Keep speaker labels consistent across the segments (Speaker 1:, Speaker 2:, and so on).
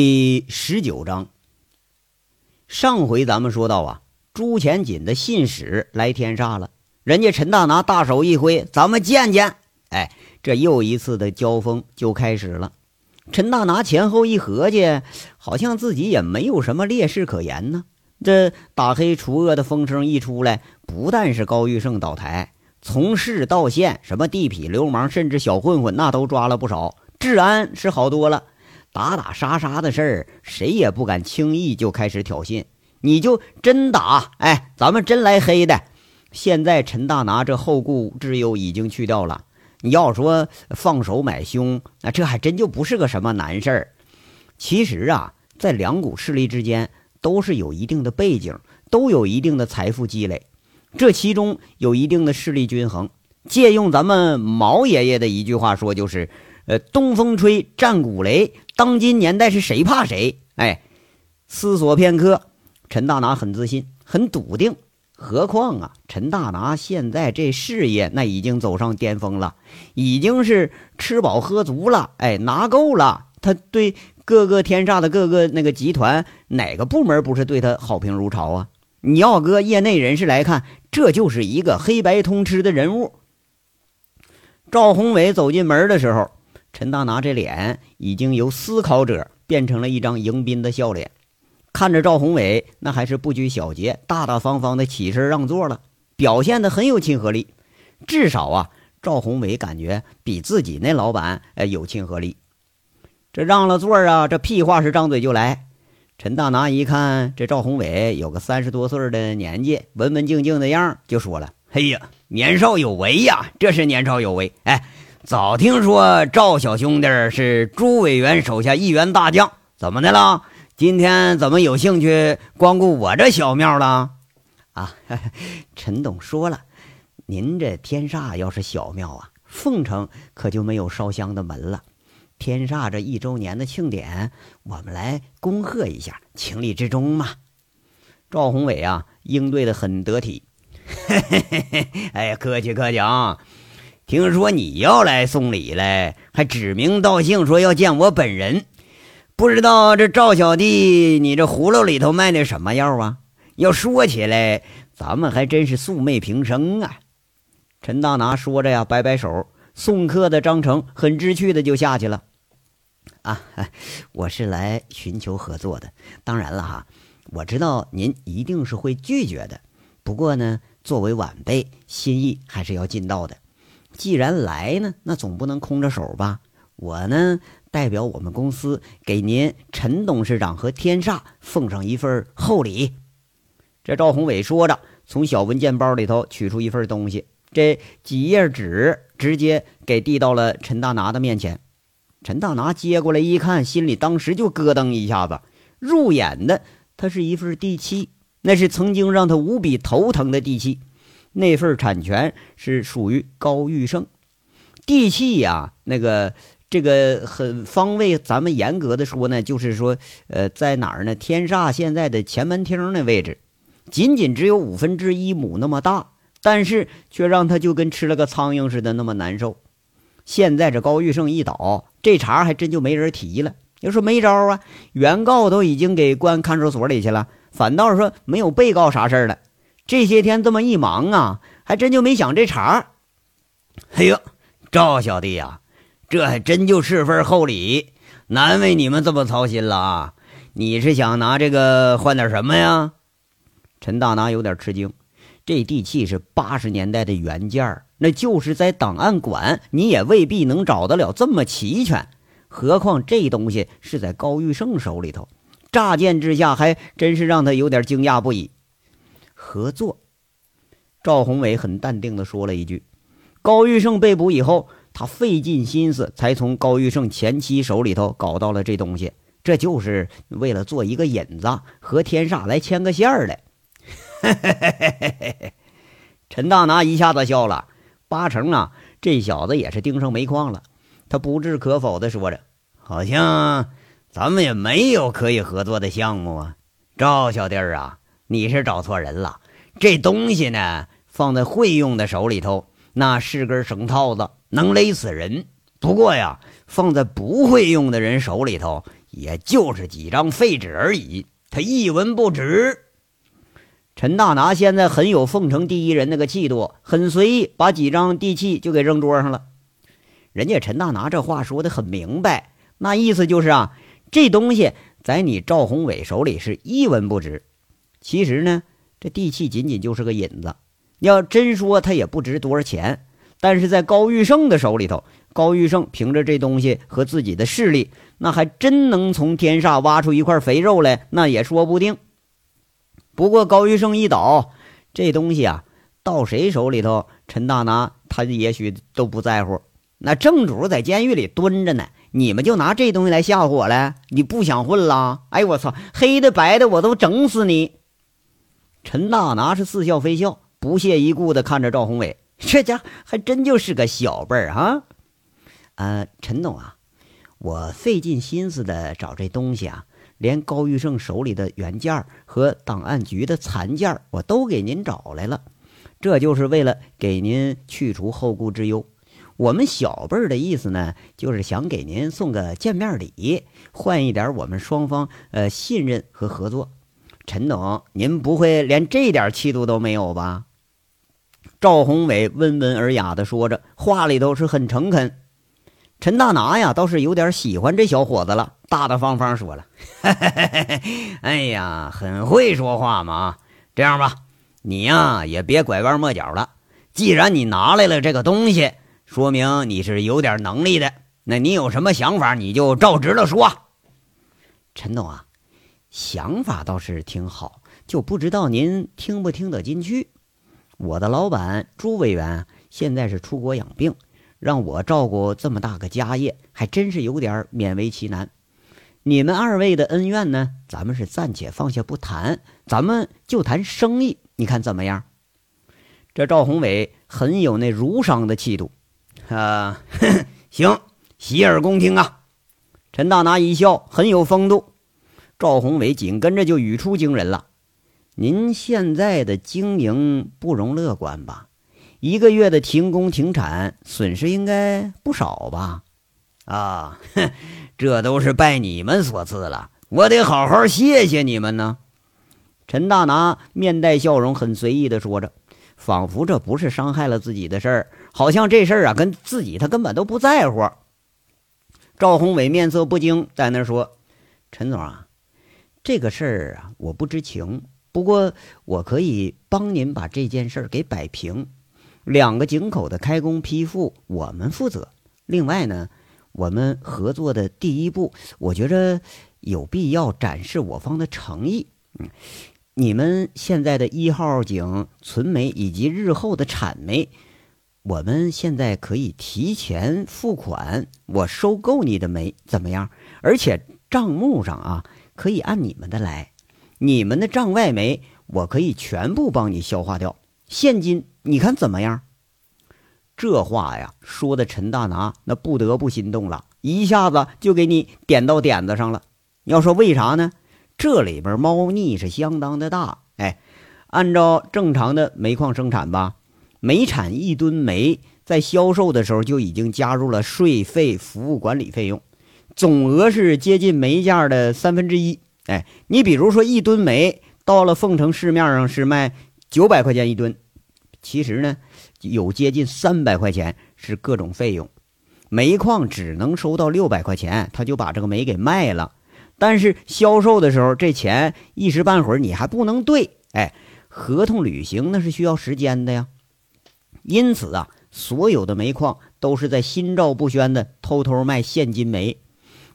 Speaker 1: 第十九章。上回咱们说到啊，朱钱锦的信使来天煞了，人家陈大拿大手一挥，咱们见见。哎，这又一次的交锋就开始了。陈大拿前后一合计，好像自己也没有什么劣势可言呢。这打黑除恶的风声一出来，不但是高玉胜倒台，从市到县，什么地痞流氓，甚至小混混，那都抓了不少，治安是好多了。打打杀杀的事儿，谁也不敢轻易就开始挑衅。你就真打，哎，咱们真来黑的。现在陈大拿这后顾之忧已经去掉了。你要说放手买凶，那这还真就不是个什么难事儿。其实啊，在两股势力之间都是有一定的背景，都有一定的财富积累，这其中有一定的势力均衡。借用咱们毛爷爷的一句话说，就是。呃，东风吹，战鼓擂，当今年代是谁怕谁？哎，思索片刻，陈大拿很自信，很笃定。何况啊，陈大拿现在这事业那已经走上巅峰了，已经是吃饱喝足了，哎，拿够了。他对各个天煞的各个那个集团，哪个部门不是对他好评如潮啊？你要搁业内人士来看，这就是一个黑白通吃的人物。赵宏伟走进门的时候。陈大拿这脸已经由思考者变成了一张迎宾的笑脸，看着赵宏伟，那还是不拘小节、大大方方的起身让座了，表现的很有亲和力。至少啊，赵宏伟感觉比自己那老板呃有亲和力。这让了座啊，这屁话是张嘴就来。陈大拿一看这赵宏伟有个三十多岁的年纪，文文静静的样，就说了：“哎呀，年少有为呀，这是年少有为。”哎。早听说赵小兄弟是朱委员手下一员大将，怎么的了？今天怎么有兴趣光顾我这小庙了？啊，陈董说了，您这天煞要是小庙啊，凤城可就没有烧香的门了。天煞这一周年的庆典，我们来恭贺一下，情理之中嘛。赵宏伟啊，应对的很得体。嘿嘿嘿嘿哎，客气客气啊。听说你要来送礼来，还指名道姓说要见我本人，不知道这赵小弟，你这葫芦里头卖的什么药啊？要说起来，咱们还真是素昧平生啊。陈大拿说着呀，摆摆手，送客的张成很知趣的就下去了。啊，我是来寻求合作的，当然了哈，我知道您一定是会拒绝的，不过呢，作为晚辈，心意还是要尽到的。既然来呢，那总不能空着手吧？我呢，代表我们公司给您陈董事长和天煞奉上一份厚礼。这赵宏伟说着，从小文件包里头取出一份东西，这几页纸直接给递到了陈大拿的面前。陈大拿接过来一看，心里当时就咯噔一下子。入眼的，它是一份地契，那是曾经让他无比头疼的地契。那份产权是属于高玉胜，地契呀，那个这个很方位，咱们严格的说呢，就是说，呃，在哪儿呢？天煞现在的前门厅那位置，仅仅只有五分之一亩那么大，但是却让他就跟吃了个苍蝇似的那么难受。现在这高玉胜一倒，这茬还真就没人提了。要说没招啊，原告都已经给关看守所里去了，反倒是说没有被告啥事儿了。这些天这么一忙啊，还真就没想这茬。哎呦，赵小弟呀，这还真就是份厚礼，难为你们这么操心了啊！你是想拿这个换点什么呀？陈大拿有点吃惊，这地契是八十年代的原件那就是在档案馆你也未必能找得了这么齐全，何况这东西是在高玉胜手里头，乍见之下还真是让他有点惊讶不已。合作，赵宏伟很淡定地说了一句：“高玉胜被捕以后，他费尽心思才从高玉胜前妻手里头搞到了这东西，这就是为了做一个引子，和天煞来牵个线儿来。”陈大拿一下子笑了，八成啊，这小子也是盯上煤矿了。他不置可否地说着：“好像咱们也没有可以合作的项目啊，赵小弟儿啊。”你是找错人了，这东西呢，放在会用的手里头，那是根绳套子，能勒死人。不过呀，放在不会用的人手里头，也就是几张废纸而已，他一文不值。陈大拿现在很有凤城第一人那个气度，很随意，把几张地契就给扔桌上了。人家陈大拿这话说的很明白，那意思就是啊，这东西在你赵宏伟手里是一文不值。其实呢，这地契仅仅就是个引子，要真说它也不值多少钱。但是在高玉胜的手里头，高玉胜凭着这东西和自己的势力，那还真能从天煞挖出一块肥肉来，那也说不定。不过高玉胜一倒，这东西啊，到谁手里头，陈大拿他也许都不在乎。那正主在监狱里蹲着呢，你们就拿这东西来吓唬我了？你不想混了？哎，我操，黑的白的我都整死你！陈大拿是似笑非笑，不屑一顾的看着赵宏伟，这家还真就是个小辈儿啊。呃，陈总啊，我费尽心思的找这东西啊。连高玉胜手里的原件和档案局的残件我都给您找来了，这就是为了给您去除后顾之忧。我们小辈儿的意思呢，就是想给您送个见面礼，换一点我们双方呃信任和合作。陈总，您不会连这点气度都没有吧？赵宏伟温文尔雅的说着，话里头是很诚恳。陈大拿呀，倒是有点喜欢这小伙子了，大大方方说了：“ 哎呀，很会说话嘛！这样吧，你呀也别拐弯抹角了。既然你拿来了这个东西，说明你是有点能力的。那你有什么想法，你就照直了说。”陈总啊，想法倒是挺好，就不知道您听不听得进去。我的老板朱委员现在是出国养病。让我照顾这么大个家业，还真是有点勉为其难。你们二位的恩怨呢，咱们是暂且放下不谈，咱们就谈生意，你看怎么样？这赵宏伟很有那儒商的气度啊，行，洗耳恭听啊。陈大拿一笑，很有风度。赵宏伟紧跟着就语出惊人了：“您现在的经营不容乐观吧？”一个月的停工停产，损失应该不少吧？啊，这都是拜你们所赐了，我得好好谢谢你们呢。陈大拿面带笑容，很随意的说着，仿佛这不是伤害了自己的事儿，好像这事儿啊跟自己他根本都不在乎。赵宏伟面色不惊，在那说：“陈总啊，这个事儿啊我不知情，不过我可以帮您把这件事儿给摆平。”两个井口的开工批复，我们负责。另外呢，我们合作的第一步，我觉着有必要展示我方的诚意。嗯，你们现在的一号井存煤以及日后的产煤，我们现在可以提前付款，我收购你的煤怎么样？而且账目上啊，可以按你们的来。你们的账外煤，我可以全部帮你消化掉。现金。你看怎么样？这话呀，说的陈大拿那不得不心动了，一下子就给你点到点子上了。要说为啥呢？这里边猫腻是相当的大。哎，按照正常的煤矿生产吧，每产一吨煤，在销售的时候就已经加入了税费、服务管理费用，总额是接近煤价的三分之一。哎，你比如说一吨煤到了凤城市面上是卖九百块钱一吨。其实呢，有接近三百块钱是各种费用，煤矿只能收到六百块钱，他就把这个煤给卖了。但是销售的时候，这钱一时半会儿你还不能兑，哎，合同履行那是需要时间的呀。因此啊，所有的煤矿都是在心照不宣的偷偷卖现金煤，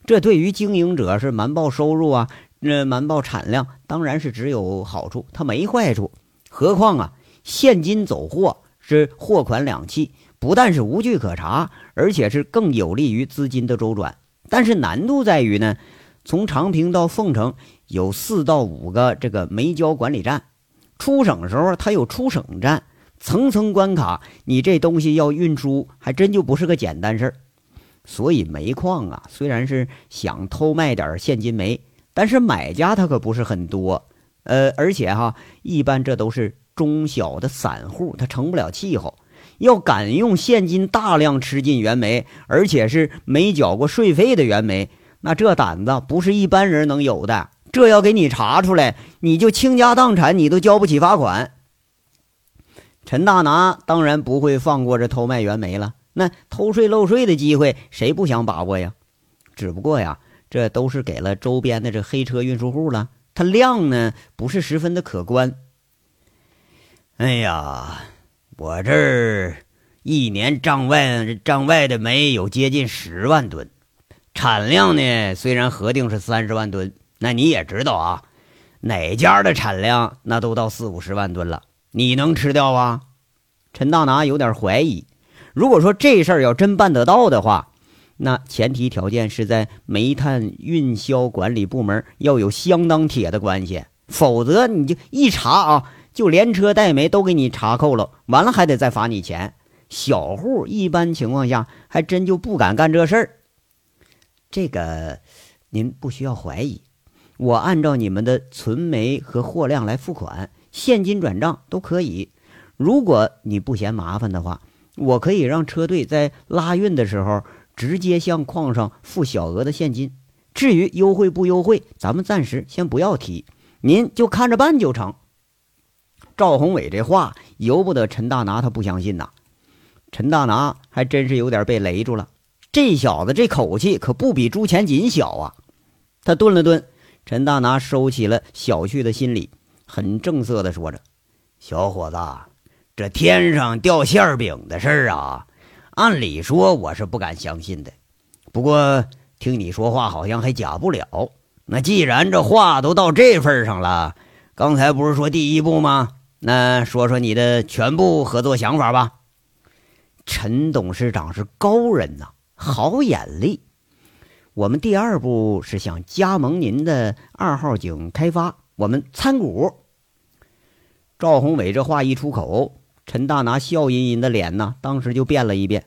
Speaker 1: 这对于经营者是瞒报收入啊，那瞒报产量当然是只有好处，它没坏处。何况啊。现金走货是货款两讫，不但是无据可查，而且是更有利于资金的周转。但是难度在于呢，从长平到凤城有四到五个这个煤焦管理站，出省时候它有出省站，层层关卡，你这东西要运输还真就不是个简单事儿。所以煤矿啊，虽然是想偷卖点现金煤，但是买家他可不是很多。呃，而且哈，一般这都是。中小的散户他成不了气候，要敢用现金大量吃进原煤，而且是没缴过税费的原煤，那这胆子不是一般人能有的。这要给你查出来，你就倾家荡产，你都交不起罚款。陈大拿当然不会放过这偷卖原煤了。那偷税漏税的机会，谁不想把握呀？只不过呀，这都是给了周边的这黑车运输户了，它量呢不是十分的可观。
Speaker 2: 哎呀，我这儿一年账外账外的煤有接近十万吨，产量呢虽然核定是三十万吨。那你也知道啊，哪家的产量那都到四五十万吨了，你能吃掉啊？
Speaker 1: 陈大拿有点怀疑。如果说这事儿要真办得到的话，那前提条件是在煤炭运销管理部门要有相当铁的关系，否则你就一查啊，就连车带煤都给你查扣了，完了还得再罚你钱。小户一般情况下还真就不敢干这事儿。这个您不需要怀疑。我按照你们的存煤和货量来付款，现金转账都可以。如果你不嫌麻烦的话，我可以让车队在拉运的时候直接向矿上付小额的现金。至于优惠不优惠，咱们暂时先不要提，您就看着办就成。赵宏伟这话由不得陈大拿他不相信呐。陈大拿还真是有点被雷住了，这小子这口气可不比朱前锦小啊。他顿了顿。陈大拿收起了小觑的心理，很正色地说着：“
Speaker 2: 小伙子，这天上掉馅饼的事儿啊，按理说我是不敢相信的。不过听你说话，好像还假不了。那既然这话都到这份上了，刚才不是说第一步吗？那说说你的全部合作想法吧。”
Speaker 1: 陈董事长是高人呐，好眼力。我们第二步是想加盟您的二号井开发，我们参股。赵宏伟这话一出口，陈大拿笑吟吟的脸呢，当时就变了一变。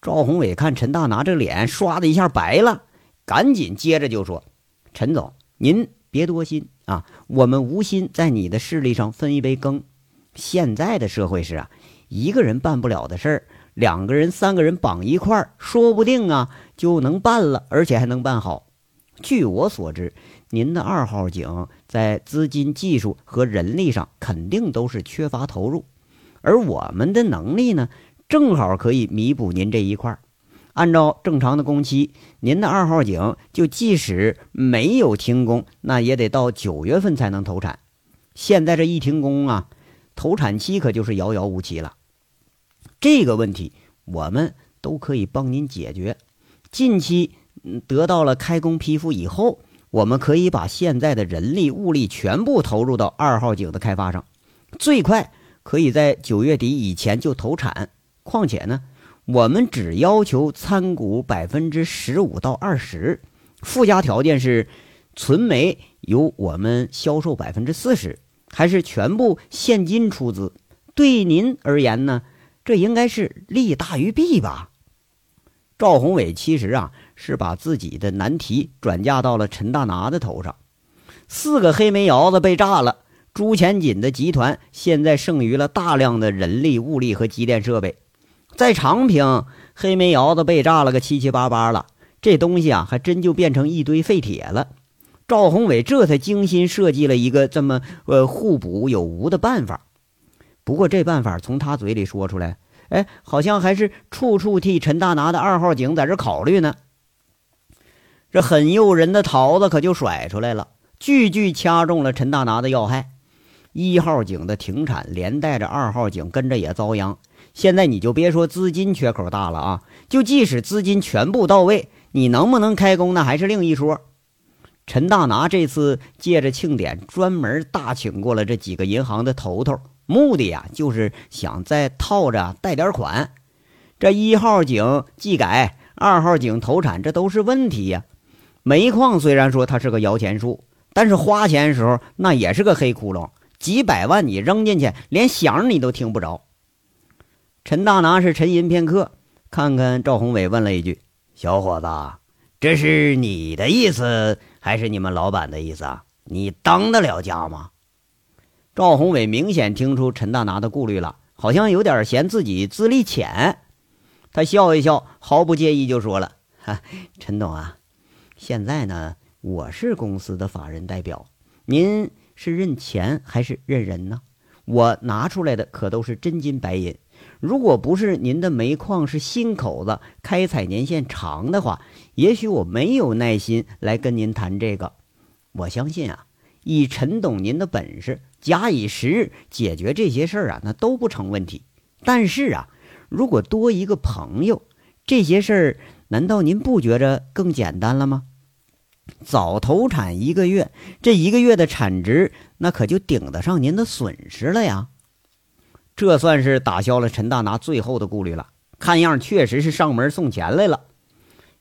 Speaker 1: 赵宏伟看陈大拿这脸唰的一下白了，赶紧接着就说：“陈总，您别多心啊，我们无心在你的势力上分一杯羹。现在的社会是啊，一个人办不了的事儿。”两个人、三个人绑一块儿，说不定啊就能办了，而且还能办好。据我所知，您的二号井在资金、技术和人力上肯定都是缺乏投入，而我们的能力呢，正好可以弥补您这一块儿。按照正常的工期，您的二号井就即使没有停工，那也得到九月份才能投产。现在这一停工啊，投产期可就是遥遥无期了。这个问题我们都可以帮您解决。近期得到了开工批复以后，我们可以把现在的人力物力全部投入到二号井的开发上，最快可以在九月底以前就投产。况且呢，我们只要求参股百分之十五到二十，附加条件是存煤由我们销售百分之四十，还是全部现金出资。对您而言呢？这应该是利大于弊吧？赵宏伟其实啊是把自己的难题转嫁到了陈大拿的头上。四个黑煤窑子被炸了，朱前锦的集团现在剩余了大量的人力物力和机电设备。在长平，黑煤窑子被炸了个七七八八了，这东西啊还真就变成一堆废铁了。赵宏伟这才精心设计了一个这么呃互补有无的办法。不过这办法从他嘴里说出来，哎，好像还是处处替陈大拿的二号井在这考虑呢。这很诱人的桃子可就甩出来了，句句掐中了陈大拿的要害。一号井的停产，连带着二号井跟着也遭殃。现在你就别说资金缺口大了啊，就即使资金全部到位，你能不能开工那还是另一说。陈大拿这次借着庆典，专门大请过了这几个银行的头头。目的呀，就是想再套着贷点款。这一号井技改，二号井投产，这都是问题呀。煤矿虽然说它是个摇钱树，但是花钱的时候那也是个黑窟窿，几百万你扔进去，连响你都听不着。陈大拿是沉吟片刻，看看赵宏伟，问了一句：“
Speaker 2: 小伙子，这是你的意思，还是你们老板的意思啊？你当得了家吗？”
Speaker 1: 赵宏伟明显听出陈大拿的顾虑了，好像有点嫌自己资历浅。他笑一笑，毫不介意就说了：“哈，陈董啊，现在呢，我是公司的法人代表，您是认钱还是认人呢？我拿出来的可都是真金白银。如果不是您的煤矿是新口子，开采年限长的话，也许我没有耐心来跟您谈这个。我相信啊，以陈董您的本事，假以时日解决这些事儿啊，那都不成问题。但是啊，如果多一个朋友，这些事儿难道您不觉着更简单了吗？早投产一个月，这一个月的产值，那可就顶得上您的损失了呀。这算是打消了陈大拿最后的顾虑了。看样确实是上门送钱来了。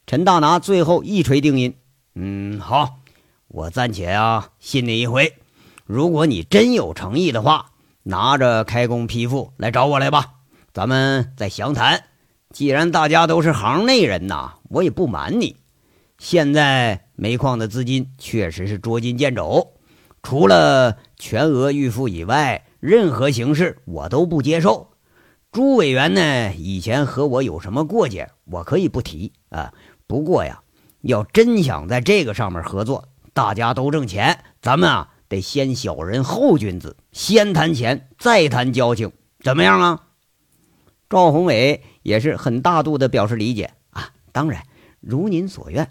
Speaker 1: 陈大拿最后一锤定音：“嗯，好，我暂且啊信你一回。如果你真有诚意的话，拿着开工批复来找我来吧，咱们再详谈。既然大家都是行内人呐，我也不瞒你，现在煤矿的资金确实是捉襟见肘，除了全额预付以外。”任何形式我都不接受。朱委员呢，以前和我有什么过节，我可以不提啊。不过呀，要真想在这个上面合作，大家都挣钱，咱们啊得先小人后君子，先谈钱再谈交情，怎么样啊？赵宏伟也是很大度的表示理解啊。当然，如您所愿。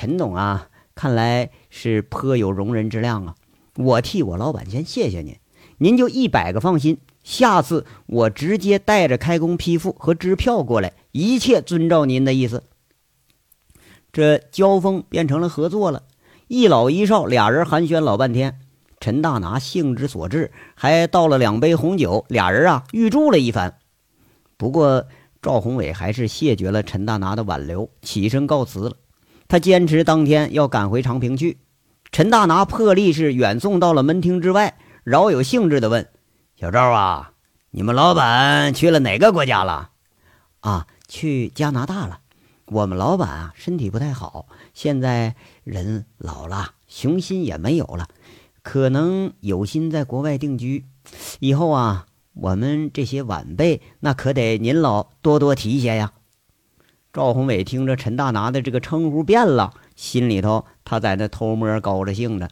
Speaker 1: 陈总啊，看来是颇有容人之量啊。我替我老板先谢谢您。您就一百个放心，下次我直接带着开工批复和支票过来，一切遵照您的意思。这交锋变成了合作了，一老一少俩人寒暄老半天。陈大拿兴之所至，还倒了两杯红酒，俩人啊预祝了一番。不过赵宏伟还是谢绝了陈大拿的挽留，起身告辞了。他坚持当天要赶回长平去。陈大拿破例是远送到了门厅之外。饶有兴致地问：“小赵啊，你们老板去了哪个国家了？啊，去加拿大了。我们老板啊，身体不太好，现在人老了，雄心也没有了，可能有心在国外定居。以后啊，我们这些晚辈那可得您老多多提携呀。”赵宏伟听着陈大拿的这个称呼变了，心里头他在那偷摸高着兴着。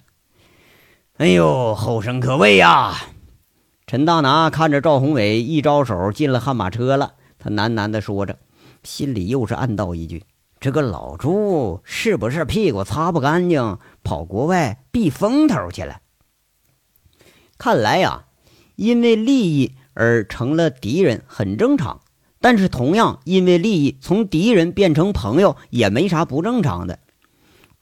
Speaker 1: 哎呦，后生可畏呀！陈大拿看着赵宏伟一招手进了悍马车了，他喃喃地说着，心里又是暗道一句：“这个老朱是不是屁股擦不干净，跑国外避风头去了？”看来呀，因为利益而成了敌人很正常，但是同样因为利益从敌人变成朋友也没啥不正常的。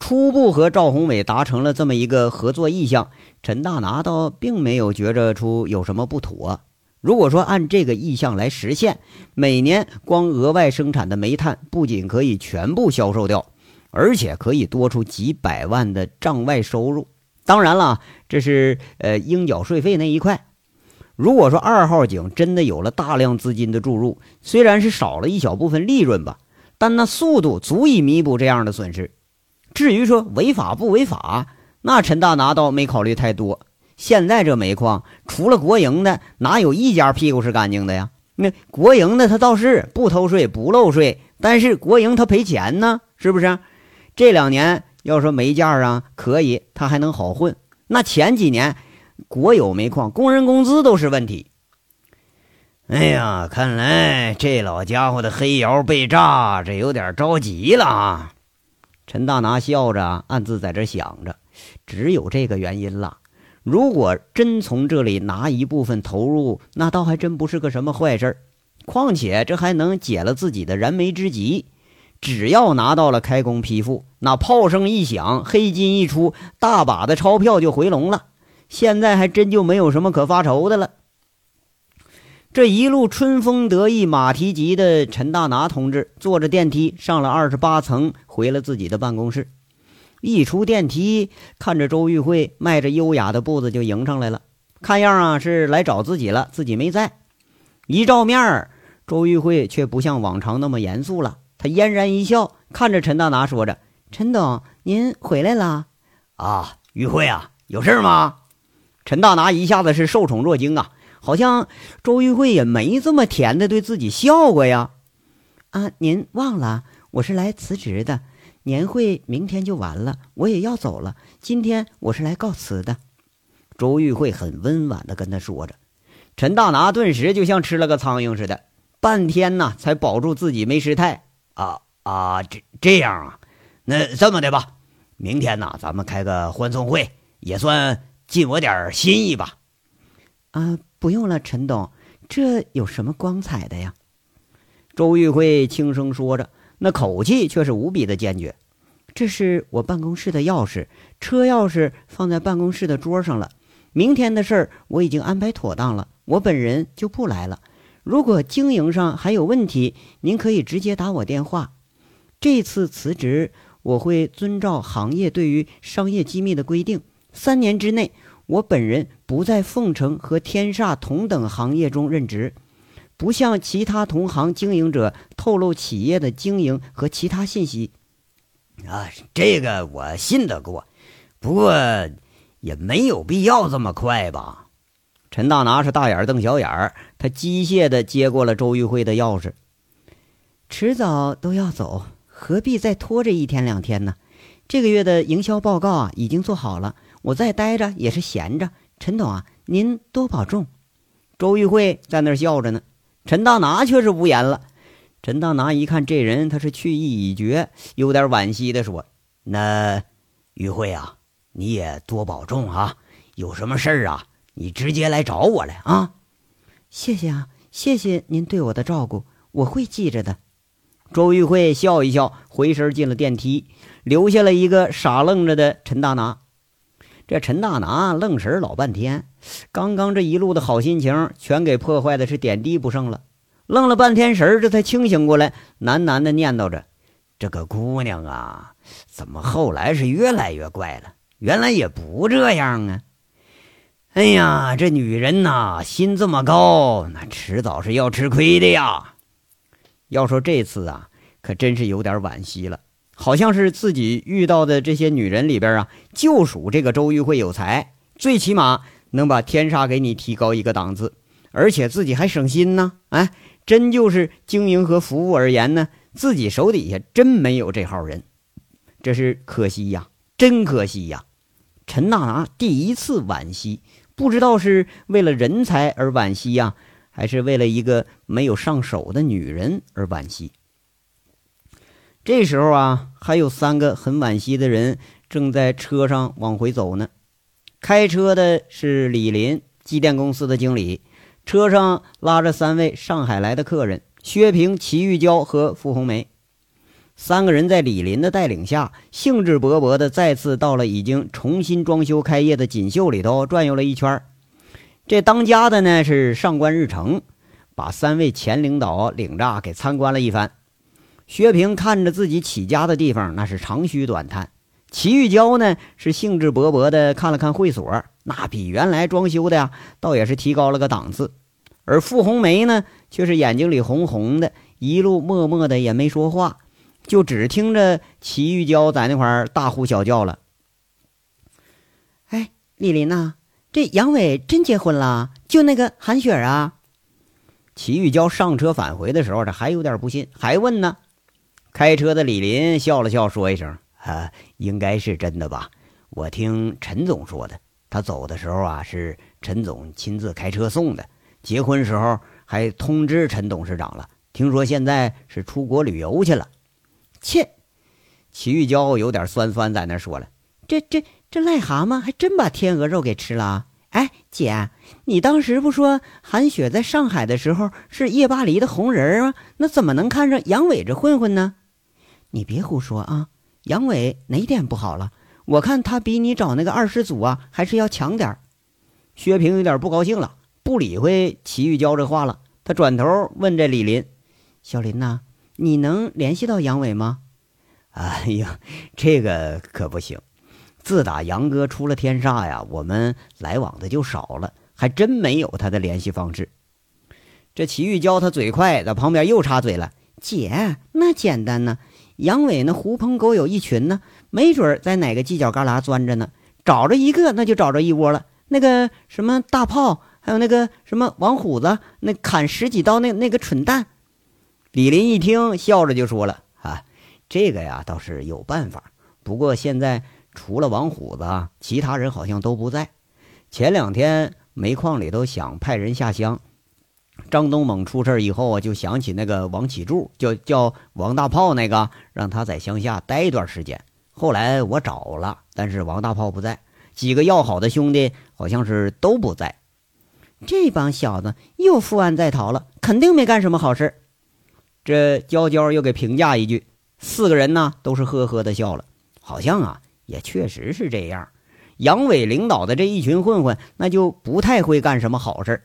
Speaker 1: 初步和赵宏伟达成了这么一个合作意向，陈大拿倒并没有觉着出有什么不妥。如果说按这个意向来实现，每年光额外生产的煤炭不仅可以全部销售掉，而且可以多出几百万的账外收入。当然了，这是呃应缴税费那一块。如果说二号井真的有了大量资金的注入，虽然是少了一小部分利润吧，但那速度足以弥补这样的损失。至于说违法不违法，那陈大拿倒没考虑太多。现在这煤矿除了国营的，哪有一家屁股是干净的呀？那国营的他倒是不偷税不漏税，但是国营他赔钱呢，是不是？这两年要说煤价啊可以，他还能好混。那前几年国有煤矿工人工资都是问题。哎呀，看来这老家伙的黑窑被炸，这有点着急了啊。陈大拿笑着，暗自在这想着：只有这个原因了。如果真从这里拿一部分投入，那倒还真不是个什么坏事。况且这还能解了自己的燃眉之急。只要拿到了开工批复，那炮声一响，黑金一出，大把的钞票就回笼了。现在还真就没有什么可发愁的了。这一路春风得意马蹄疾的陈大拿同志坐着电梯上了二十八层，回了自己的办公室。一出电梯，看着周玉慧迈着优雅的步子就迎上来了，看样啊是来找自己了，自己没在。一照面，周玉慧却不像往常那么严肃了，她嫣然一笑，看着陈大拿说着：“陈董，您回来了
Speaker 2: 啊？玉慧啊，有事吗？”
Speaker 1: 陈大拿一下子是受宠若惊啊。好像周玉慧也没这么甜的对自己笑过呀！
Speaker 3: 啊，您忘了，我是来辞职的。年会明天就完了，我也要走了。今天我是来告辞的。
Speaker 1: 周玉慧很温婉的跟他说着。陈大拿顿时就像吃了个苍蝇似的，半天呢才保住自己没失态。啊啊，这这样啊，那这么的吧，明天呢咱们开个欢送会，也算尽我点心意吧。
Speaker 3: 啊，不用了，陈董，这有什么光彩的呀？
Speaker 1: 周玉慧轻声说着，那口气却是无比的坚决。
Speaker 3: 这是我办公室的钥匙，车钥匙放在办公室的桌上了。明天的事儿我已经安排妥当了。我本人就不来了。如果经营上还有问题，您可以直接打我电话。这次辞职，我会遵照行业对于商业机密的规定，三年之内，我本人不在凤城和天煞同等行业中任职，不向其他同行经营者透露企业的经营和其他信息。
Speaker 1: 啊，这个我信得过，不过也没有必要这么快吧。陈大拿是大眼瞪小眼儿，他机械地接过了周玉慧的钥匙。
Speaker 3: 迟早都要走，何必再拖着一天两天呢？这个月的营销报告啊，已经做好了，我再待着也是闲着。陈董啊，您多保重。
Speaker 1: 周玉慧在那儿笑着呢，陈大拿却是无言了。陈大拿一看这人，他是去意已决，有点惋惜地说：“那玉慧啊，你也多保重啊，有什么事儿啊？”你直接来找我来啊！
Speaker 3: 谢谢啊，谢谢您对我的照顾，我会记着的。
Speaker 1: 周玉慧笑一笑，回身进了电梯，留下了一个傻愣着的陈大拿。这陈大拿愣神老半天，刚刚这一路的好心情全给破坏的是点滴不剩了。愣了半天神，这才清醒过来，喃喃的念叨着：“这个姑娘啊，怎么后来是越来越怪了？原来也不这样啊！”哎呀，这女人呐，心这么高，那迟早是要吃亏的呀。要说这次啊，可真是有点惋惜了，好像是自己遇到的这些女人里边啊，就属这个周玉慧有才，最起码能把天煞给你提高一个档次，而且自己还省心呢。哎，真就是经营和服务而言呢，自己手底下真没有这号人，这是可惜呀，真可惜呀。陈大拿第一次惋惜。不知道是为了人才而惋惜呀，还是为了一个没有上手的女人而惋惜。这时候啊，还有三个很惋惜的人正在车上往回走呢。开车的是李林，机电公司的经理，车上拉着三位上海来的客人：薛平、齐玉娇和傅红梅。三个人在李林的带领下，兴致勃勃地再次到了已经重新装修开业的锦绣里头转悠了一圈。这当家的呢是上官日成，把三位前领导领着给参观了一番。薛平看着自己起家的地方，那是长吁短叹。齐玉娇呢是兴致勃勃地看了看会所，那比原来装修的呀，倒也是提高了个档次。而傅红梅呢，却是眼睛里红红的，一路默默的也没说话。就只听着齐玉娇在那块儿大呼小叫了。
Speaker 3: 哎，李林呐，这杨伟真结婚了？就那个韩雪啊？
Speaker 1: 齐玉娇上车返回的时候，这还有点不信，还问呢。开车的李林笑了笑，说一声：“啊，应该是真的吧？我听陈总说的，他走的时候啊，是陈总亲自开车送的。结婚时候还通知陈董事长了。听说现在是出国旅游去了。”
Speaker 3: 切，
Speaker 1: 齐玉娇有点酸酸，在那说了：“
Speaker 3: 这这这癞蛤蟆还真把天鹅肉给吃了。”哎，姐，你当时不说韩雪在上海的时候是夜巴黎的红人吗？那怎么能看上杨伟这混混呢？你别胡说啊！杨伟哪点不好了？我看他比你找那个二师祖啊还是要强点儿
Speaker 1: 薛平有点不高兴了，不理会齐玉娇这话了。他转头问这李林：“
Speaker 3: 小林呐。”你能联系到杨伟吗？
Speaker 1: 哎呀，这个可不行。自打杨哥出了天煞呀，我们来往的就少了，还真没有他的联系方式。这齐玉娇他嘴快，在旁边又插嘴了：“
Speaker 3: 姐，那简单呢。杨伟那狐朋狗友一群呢，没准在哪个犄角旮旯钻着呢。找着一个，那就找着一窝了。那个什么大炮，还有那个什么王虎子，那砍十几刀那那个蠢蛋。”
Speaker 1: 李林一听，笑着就说了：“啊，这个呀倒是有办法。不过现在除了王虎子，其他人好像都不在。前两天煤矿里头想派人下乡，张东猛出事以后啊，就想起那个王启柱，叫叫王大炮那个，让他在乡下待一段时间。后来我找了，但是王大炮不在，几个要好的兄弟好像是都不在。
Speaker 3: 这帮小子又负案在逃了，肯定没干什么好事。
Speaker 1: 这娇娇又给评价一句，四个人呢都是呵呵的笑了，好像啊也确实是这样。杨伟领导的这一群混混，那就不太会干什么好事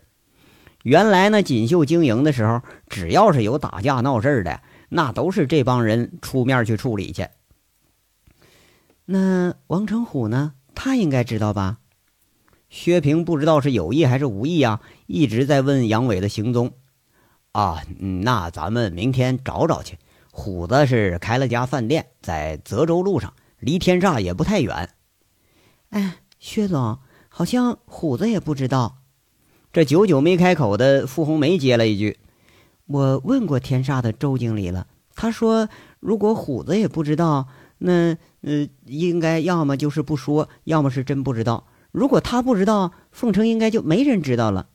Speaker 1: 原来呢，锦绣经营的时候，只要是有打架闹事儿的，那都是这帮人出面去处理去。
Speaker 3: 那王成虎呢？他应该知道吧？
Speaker 1: 薛平不知道是有意还是无意啊，一直在问杨伟的行踪。啊，那咱们明天找找去。虎子是开了家饭店，在泽州路上，离天煞也不太远。
Speaker 3: 哎，薛总，好像虎子也不知道。
Speaker 1: 这久久没开口的傅红梅接了一句：“
Speaker 3: 我问过天煞的周经理了，他说如果虎子也不知道。”那呃，应该要么就是不说，要么是真不知道。如果他不知道，凤城应该就没人知道了。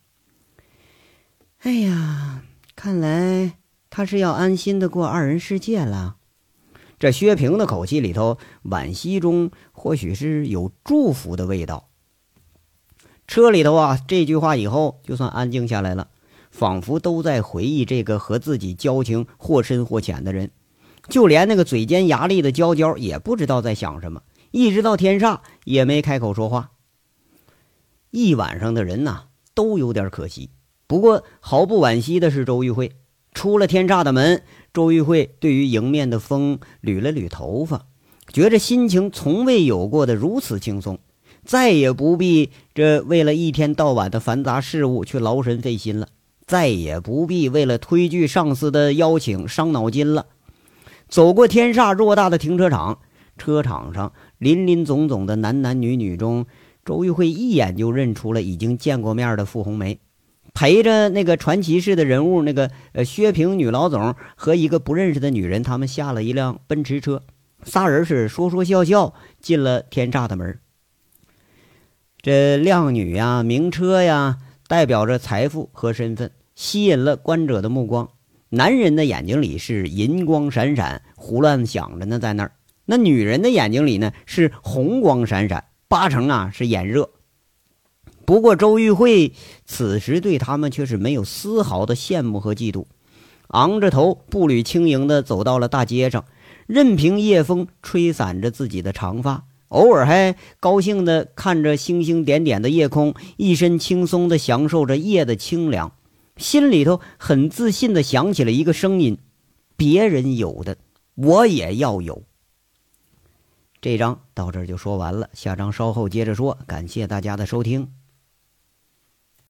Speaker 3: 哎呀，看来他是要安心的过二人世界了。
Speaker 1: 这薛平的口气里头，惋惜中或许是有祝福的味道。车里头啊，这句话以后就算安静下来了，仿佛都在回忆这个和自己交情或深或浅的人。就连那个嘴尖牙利的娇娇也不知道在想什么，一直到天煞也没开口说话。一晚上的人呐，都有点可惜。不过毫不惋惜的是周玉慧，出了天煞的门，周玉慧对于迎面的风捋了捋头发，觉着心情从未有过的如此轻松，再也不必这为了一天到晚的繁杂事务去劳神费心了，再也不必为了推拒上司的邀请伤脑筋了。走过天煞偌大的停车场，车场上林林总总的男男女女中，周玉慧一眼就认出了已经见过面的傅红梅，陪着那个传奇式的人物，那个呃薛平女老总和一个不认识的女人，他们下了一辆奔驰车，仨人是说说笑笑进了天煞的门。这靓女呀，名车呀，代表着财富和身份，吸引了观者的目光。男人的眼睛里是银光闪闪，胡乱想着呢，在那儿；那女人的眼睛里呢是红光闪闪，八成啊是眼热。不过周玉慧此时对他们却是没有丝毫的羡慕和嫉妒，昂着头，步履轻盈地走到了大街上，任凭夜风吹散着自己的长发，偶尔还高兴地看着星星点点的夜空，一身轻松地享受着夜的清凉。心里头很自信的想起了一个声音：“别人有的，我也要有。”这章到这儿就说完了，下章稍后接着说。感谢大家的收听。